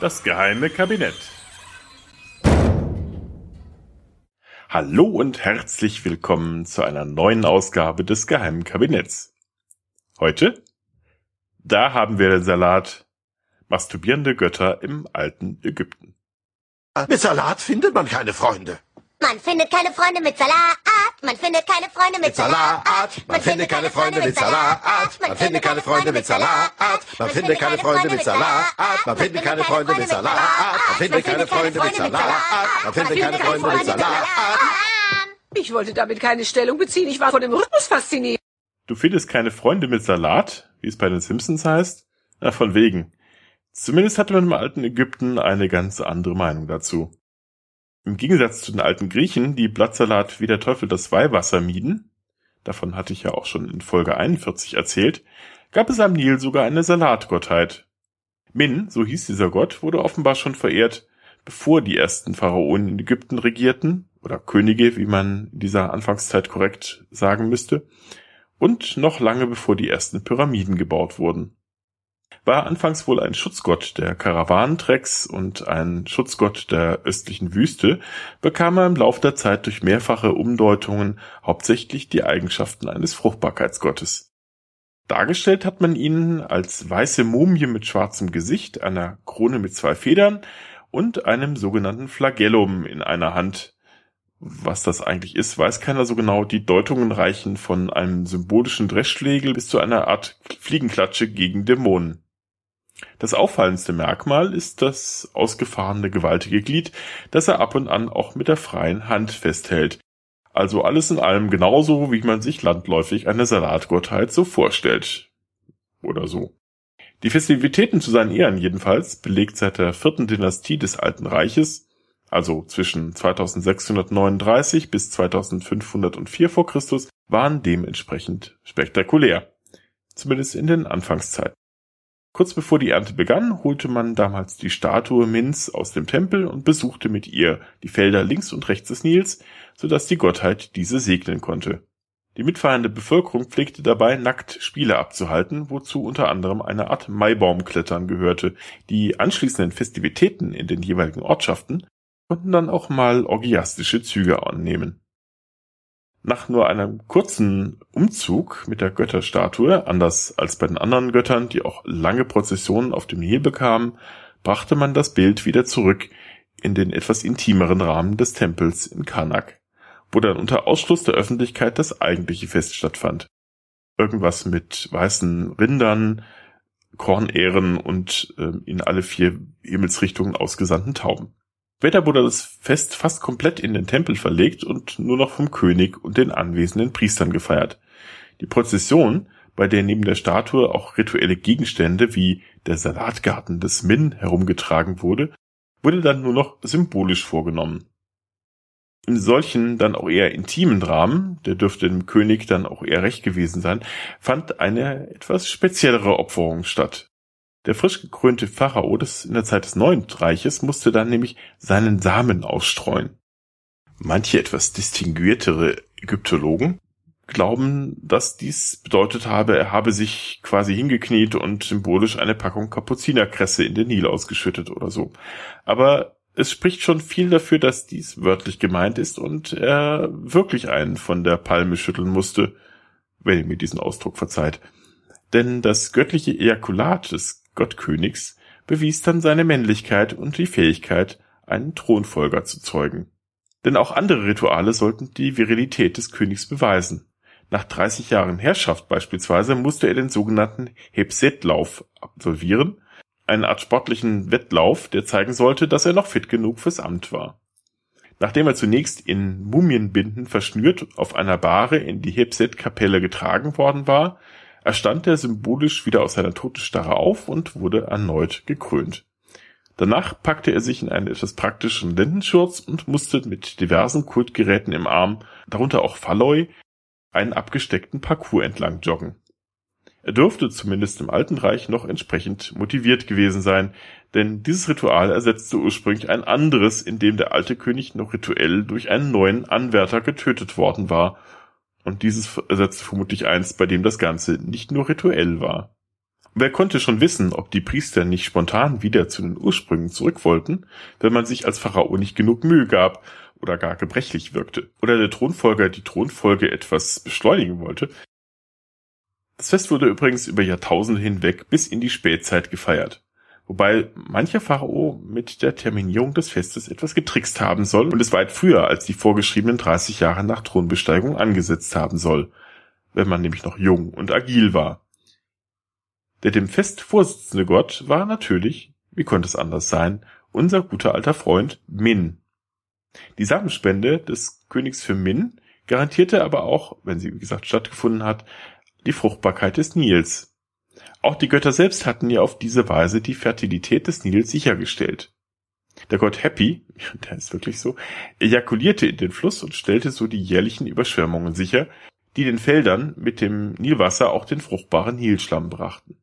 Das geheime Kabinett. Hallo und herzlich willkommen zu einer neuen Ausgabe des geheimen Kabinetts. Heute? Da haben wir den Salat Masturbierende Götter im alten Ägypten. Mit Salat findet man keine Freunde. Man findet keine Freunde mit Salat. Man findet keine Freunde mit Salat. Man findet keine Freunde mit Salat. Man findet keine Freunde mit Salat. Man findet keine Freunde mit Salat. Man findet keine Freunde mit Salat. Man findet keine Freunde mit Salat. Man findet keine Freunde mit Salat. Ich wollte damit keine Stellung beziehen. Ich war von dem Rhythmus fasziniert. Du findest keine Freunde mit Salat, wie es bei den Simpsons heißt? Na, von wegen. Zumindest hatte man im alten Ägypten eine ganz andere Meinung dazu. Im Gegensatz zu den alten Griechen, die Blattsalat wie der Teufel das Weihwasser mieden, davon hatte ich ja auch schon in Folge 41 erzählt, gab es am Nil sogar eine Salatgottheit. Min, so hieß dieser Gott, wurde offenbar schon verehrt, bevor die ersten Pharaonen in Ägypten regierten, oder Könige, wie man in dieser Anfangszeit korrekt sagen müsste, und noch lange bevor die ersten Pyramiden gebaut wurden war anfangs wohl ein Schutzgott der Karawanentrecks und ein Schutzgott der östlichen Wüste, bekam er im Lauf der Zeit durch mehrfache Umdeutungen hauptsächlich die Eigenschaften eines Fruchtbarkeitsgottes. Dargestellt hat man ihn als weiße Mumie mit schwarzem Gesicht, einer Krone mit zwei Federn und einem sogenannten Flagellum in einer Hand. Was das eigentlich ist, weiß keiner so genau. Die Deutungen reichen von einem symbolischen Dreschschlägel bis zu einer Art Fliegenklatsche gegen Dämonen. Das auffallendste Merkmal ist das ausgefahrene gewaltige Glied, das er ab und an auch mit der freien Hand festhält. Also alles in allem genauso, wie man sich landläufig eine Salatgottheit so vorstellt. Oder so. Die Festivitäten zu seinen Ehren jedenfalls, belegt seit der vierten Dynastie des Alten Reiches, also zwischen 2639 bis 2504 vor Christus, waren dementsprechend spektakulär. Zumindest in den Anfangszeiten. Kurz bevor die Ernte begann, holte man damals die Statue Mins aus dem Tempel und besuchte mit ihr die Felder links und rechts des Nils, so dass die Gottheit diese segnen konnte. Die mitfeiernde Bevölkerung pflegte dabei nackt Spiele abzuhalten, wozu unter anderem eine Art Maibaumklettern gehörte. Die anschließenden Festivitäten in den jeweiligen Ortschaften konnten dann auch mal orgiastische Züge annehmen. Nach nur einem kurzen Umzug mit der Götterstatue, anders als bei den anderen Göttern, die auch lange Prozessionen auf dem Nil bekamen, brachte man das Bild wieder zurück in den etwas intimeren Rahmen des Tempels in Karnak, wo dann unter Ausschluss der Öffentlichkeit das eigentliche Fest stattfand. Irgendwas mit weißen Rindern, Kornähren und äh, in alle vier Himmelsrichtungen ausgesandten Tauben. Später wurde das Fest fast komplett in den Tempel verlegt und nur noch vom König und den anwesenden Priestern gefeiert. Die Prozession, bei der neben der Statue auch rituelle Gegenstände wie der Salatgarten des Min herumgetragen wurde, wurde dann nur noch symbolisch vorgenommen. In solchen dann auch eher intimen Dramen, der dürfte dem König dann auch eher recht gewesen sein, fand eine etwas speziellere Opferung statt. Der frisch gekrönte Pharao des in der Zeit des Neuen Reiches musste dann nämlich seinen Samen ausstreuen. Manche etwas distinguiertere Ägyptologen glauben, dass dies bedeutet habe, er habe sich quasi hingekniet und symbolisch eine Packung Kapuzinerkresse in den Nil ausgeschüttet oder so. Aber es spricht schon viel dafür, dass dies wörtlich gemeint ist und er wirklich einen von der Palme schütteln musste, wenn ihr mir diesen Ausdruck verzeiht. Denn das göttliche Ejakulat des Gottkönigs, bewies dann seine Männlichkeit und die Fähigkeit, einen Thronfolger zu zeugen. Denn auch andere Rituale sollten die Virilität des Königs beweisen. Nach 30 Jahren Herrschaft beispielsweise musste er den sogenannten Hepsetlauf absolvieren, eine Art sportlichen Wettlauf, der zeigen sollte, dass er noch fit genug fürs Amt war. Nachdem er zunächst in Mumienbinden verschnürt auf einer Bahre in die Hepset-Kapelle getragen worden war, erstand er symbolisch wieder aus seiner Totenstarre auf und wurde erneut gekrönt. Danach packte er sich in einen etwas praktischen Lendenschurz und musste mit diversen Kultgeräten im Arm, darunter auch Falloi, einen abgesteckten Parcours entlang joggen. Er dürfte zumindest im Alten Reich noch entsprechend motiviert gewesen sein, denn dieses Ritual ersetzte ursprünglich ein anderes, in dem der alte König noch rituell durch einen neuen Anwärter getötet worden war und dieses ersetzte vermutlich eins, bei dem das Ganze nicht nur rituell war. Wer konnte schon wissen, ob die Priester nicht spontan wieder zu den Ursprüngen zurück wollten, wenn man sich als Pharao nicht genug Mühe gab oder gar gebrechlich wirkte, oder der Thronfolger die Thronfolge etwas beschleunigen wollte. Das Fest wurde übrigens über Jahrtausende hinweg bis in die Spätzeit gefeiert, wobei mancher Pharao mit der Terminierung des Festes etwas getrickst haben soll und es weit früher als die vorgeschriebenen 30 Jahre nach Thronbesteigung angesetzt haben soll, wenn man nämlich noch jung und agil war. Der dem Fest vorsitzende Gott war natürlich, wie konnte es anders sein, unser guter alter Freund Min. Die Samenspende des Königs für Min garantierte aber auch, wenn sie wie gesagt stattgefunden hat, die Fruchtbarkeit des Nils. Auch die Götter selbst hatten ja auf diese Weise die Fertilität des Nils sichergestellt. Der Gott Happy, der ist wirklich so, ejakulierte in den Fluss und stellte so die jährlichen Überschwemmungen sicher, die den Feldern mit dem Nilwasser auch den fruchtbaren Nilschlamm brachten.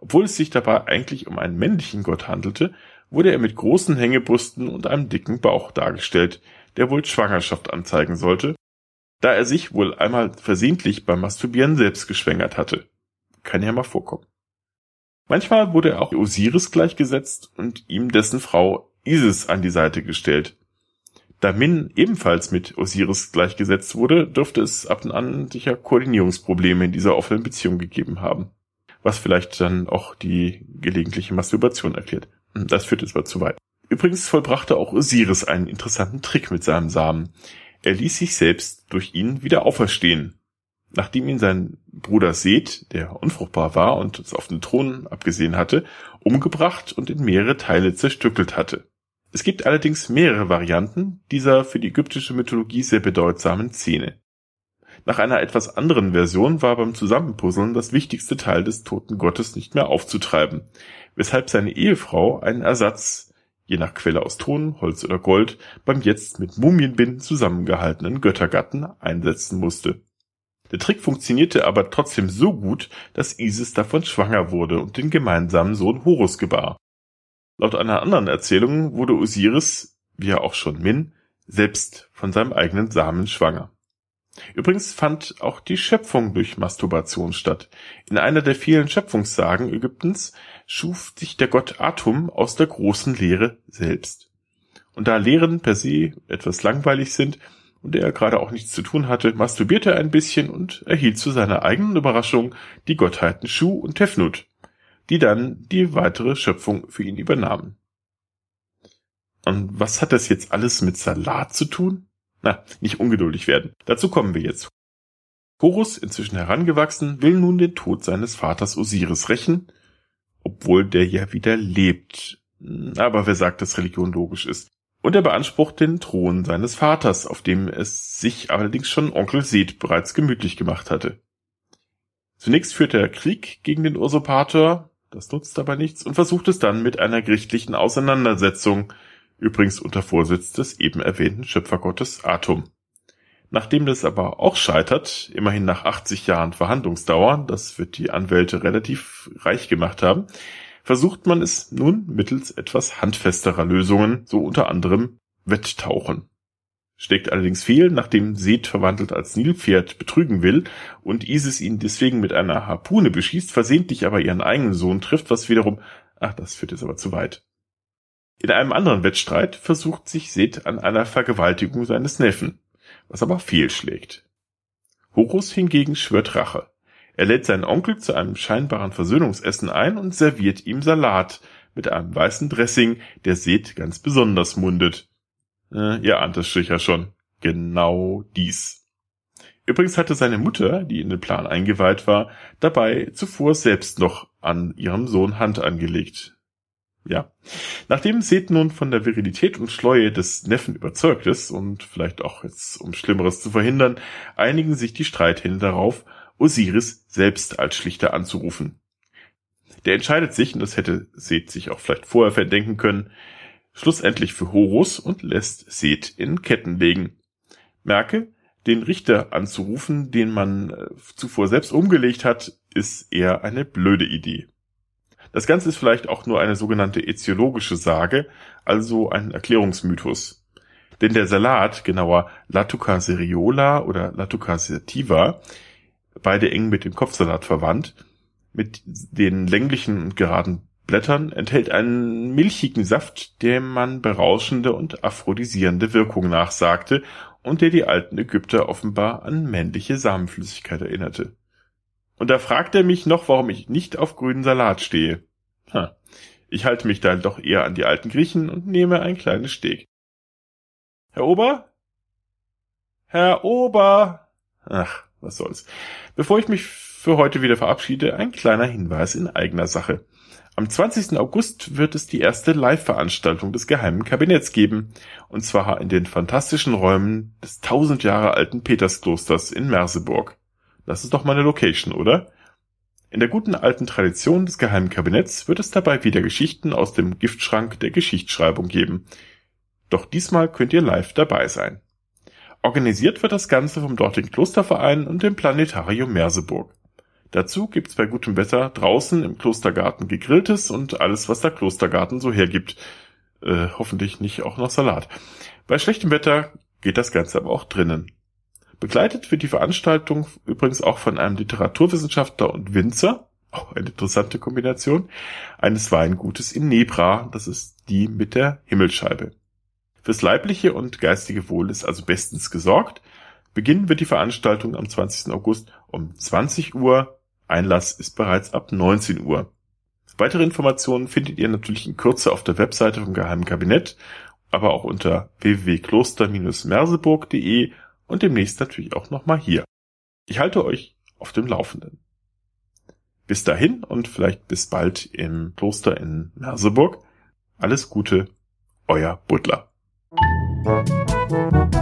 Obwohl es sich dabei eigentlich um einen männlichen Gott handelte, wurde er mit großen Hängebrüsten und einem dicken Bauch dargestellt, der wohl Schwangerschaft anzeigen sollte, da er sich wohl einmal versehentlich beim Masturbieren selbst geschwängert hatte. Kann ja mal vorkommen. Manchmal wurde er auch Osiris gleichgesetzt und ihm dessen Frau Isis an die Seite gestellt. Da Min ebenfalls mit Osiris gleichgesetzt wurde, dürfte es ab und an sicher Koordinierungsprobleme in dieser offenen Beziehung gegeben haben was vielleicht dann auch die gelegentliche Masturbation erklärt. Das führt jetzt mal zu weit. Übrigens vollbrachte auch Osiris einen interessanten Trick mit seinem Samen. Er ließ sich selbst durch ihn wieder auferstehen. Nachdem ihn sein Bruder Seth, der unfruchtbar war und es auf den Thron abgesehen hatte, umgebracht und in mehrere Teile zerstückelt hatte. Es gibt allerdings mehrere Varianten dieser für die ägyptische Mythologie sehr bedeutsamen Szene. Nach einer etwas anderen Version war beim Zusammenpuzzeln das wichtigste Teil des toten Gottes nicht mehr aufzutreiben, weshalb seine Ehefrau einen Ersatz, je nach Quelle aus Ton, Holz oder Gold, beim jetzt mit Mumienbinden zusammengehaltenen Göttergatten einsetzen musste. Der Trick funktionierte aber trotzdem so gut, dass Isis davon schwanger wurde und den gemeinsamen Sohn Horus gebar. Laut einer anderen Erzählung wurde Osiris, wie ja auch schon Min, selbst von seinem eigenen Samen schwanger. Übrigens fand auch die Schöpfung durch Masturbation statt. In einer der vielen Schöpfungssagen Ägyptens schuf sich der Gott Atum aus der großen Leere selbst. Und da Lehren per se etwas langweilig sind und er gerade auch nichts zu tun hatte, masturbierte er ein bisschen und erhielt zu seiner eigenen Überraschung die Gottheiten Shu und Tefnut, die dann die weitere Schöpfung für ihn übernahmen. Und was hat das jetzt alles mit Salat zu tun? Na, nicht ungeduldig werden. Dazu kommen wir jetzt. Horus, inzwischen herangewachsen, will nun den Tod seines Vaters Osiris rächen, obwohl der ja wieder lebt. Aber wer sagt, dass Religion logisch ist? Und er beansprucht den Thron seines Vaters, auf dem es sich allerdings schon Onkel Seth bereits gemütlich gemacht hatte. Zunächst führt er Krieg gegen den Usurpator, das nutzt aber nichts, und versucht es dann mit einer gerichtlichen Auseinandersetzung übrigens unter Vorsitz des eben erwähnten Schöpfergottes Atum. Nachdem das aber auch scheitert, immerhin nach 80 Jahren Verhandlungsdauer, das wird die Anwälte relativ reich gemacht haben, versucht man es nun mittels etwas handfesterer Lösungen, so unter anderem Wetttauchen. Steckt allerdings fehl, nachdem Seth verwandelt als Nilpferd betrügen will und Isis ihn deswegen mit einer Harpune beschießt, versehentlich aber ihren eigenen Sohn trifft, was wiederum, ach, das führt jetzt aber zu weit. In einem anderen Wettstreit versucht sich Seth an einer Vergewaltigung seines Neffen, was aber fehlschlägt. Horus hingegen schwört Rache. Er lädt seinen Onkel zu einem scheinbaren Versöhnungsessen ein und serviert ihm Salat mit einem weißen Dressing, der Seth ganz besonders mundet. Äh, ihr ahnt es sicher schon. Genau dies. Übrigens hatte seine Mutter, die in den Plan eingeweiht war, dabei zuvor selbst noch an ihrem Sohn Hand angelegt. Ja. Nachdem Seth nun von der Virilität und Schleue des Neffen überzeugt ist und vielleicht auch jetzt, um Schlimmeres zu verhindern, einigen sich die Streithähne darauf, Osiris selbst als Schlichter anzurufen. Der entscheidet sich, und das hätte Seth sich auch vielleicht vorher verdenken können, schlussendlich für Horus und lässt Seth in Ketten legen. Merke, den Richter anzurufen, den man äh, zuvor selbst umgelegt hat, ist eher eine blöde Idee. Das Ganze ist vielleicht auch nur eine sogenannte ätiologische Sage, also ein Erklärungsmythos. Denn der Salat, genauer Latuca seriola oder Latuca sativa, beide eng mit dem Kopfsalat verwandt, mit den länglichen und geraden Blättern enthält einen milchigen Saft, dem man berauschende und aphrodisierende Wirkung nachsagte und der die alten Ägypter offenbar an männliche Samenflüssigkeit erinnerte. Und da fragt er mich noch, warum ich nicht auf grünen Salat stehe. Ha, ich halte mich dann doch eher an die alten Griechen und nehme ein kleines Steg. Herr Ober? Herr Ober! Ach, was soll's. Bevor ich mich für heute wieder verabschiede, ein kleiner Hinweis in eigener Sache. Am 20. August wird es die erste Live-Veranstaltung des Geheimen Kabinetts geben, und zwar in den fantastischen Räumen des tausend Jahre alten Petersklosters in Merseburg. Das ist doch meine Location, oder? In der guten alten Tradition des Geheimen Kabinetts wird es dabei wieder Geschichten aus dem Giftschrank der Geschichtsschreibung geben. Doch diesmal könnt ihr live dabei sein. Organisiert wird das Ganze vom dortigen Klosterverein und dem Planetarium Merseburg. Dazu gibt's bei gutem Wetter draußen im Klostergarten gegrilltes und alles, was der Klostergarten so hergibt. Äh, hoffentlich nicht auch noch Salat. Bei schlechtem Wetter geht das Ganze aber auch drinnen. Begleitet wird die Veranstaltung übrigens auch von einem Literaturwissenschaftler und Winzer, auch eine interessante Kombination, eines Weingutes in Nebra, das ist die mit der Himmelscheibe. Fürs leibliche und geistige Wohl ist also bestens gesorgt. Beginnen wird die Veranstaltung am 20. August um 20 Uhr Einlass ist bereits ab 19 Uhr. Weitere Informationen findet ihr natürlich in Kürze auf der Webseite vom Geheimen Kabinett, aber auch unter www.kloster-merseburg.de und demnächst natürlich auch nochmal hier. Ich halte euch auf dem Laufenden. Bis dahin und vielleicht bis bald im Kloster in Merseburg. Alles Gute, euer Butler. Thank you.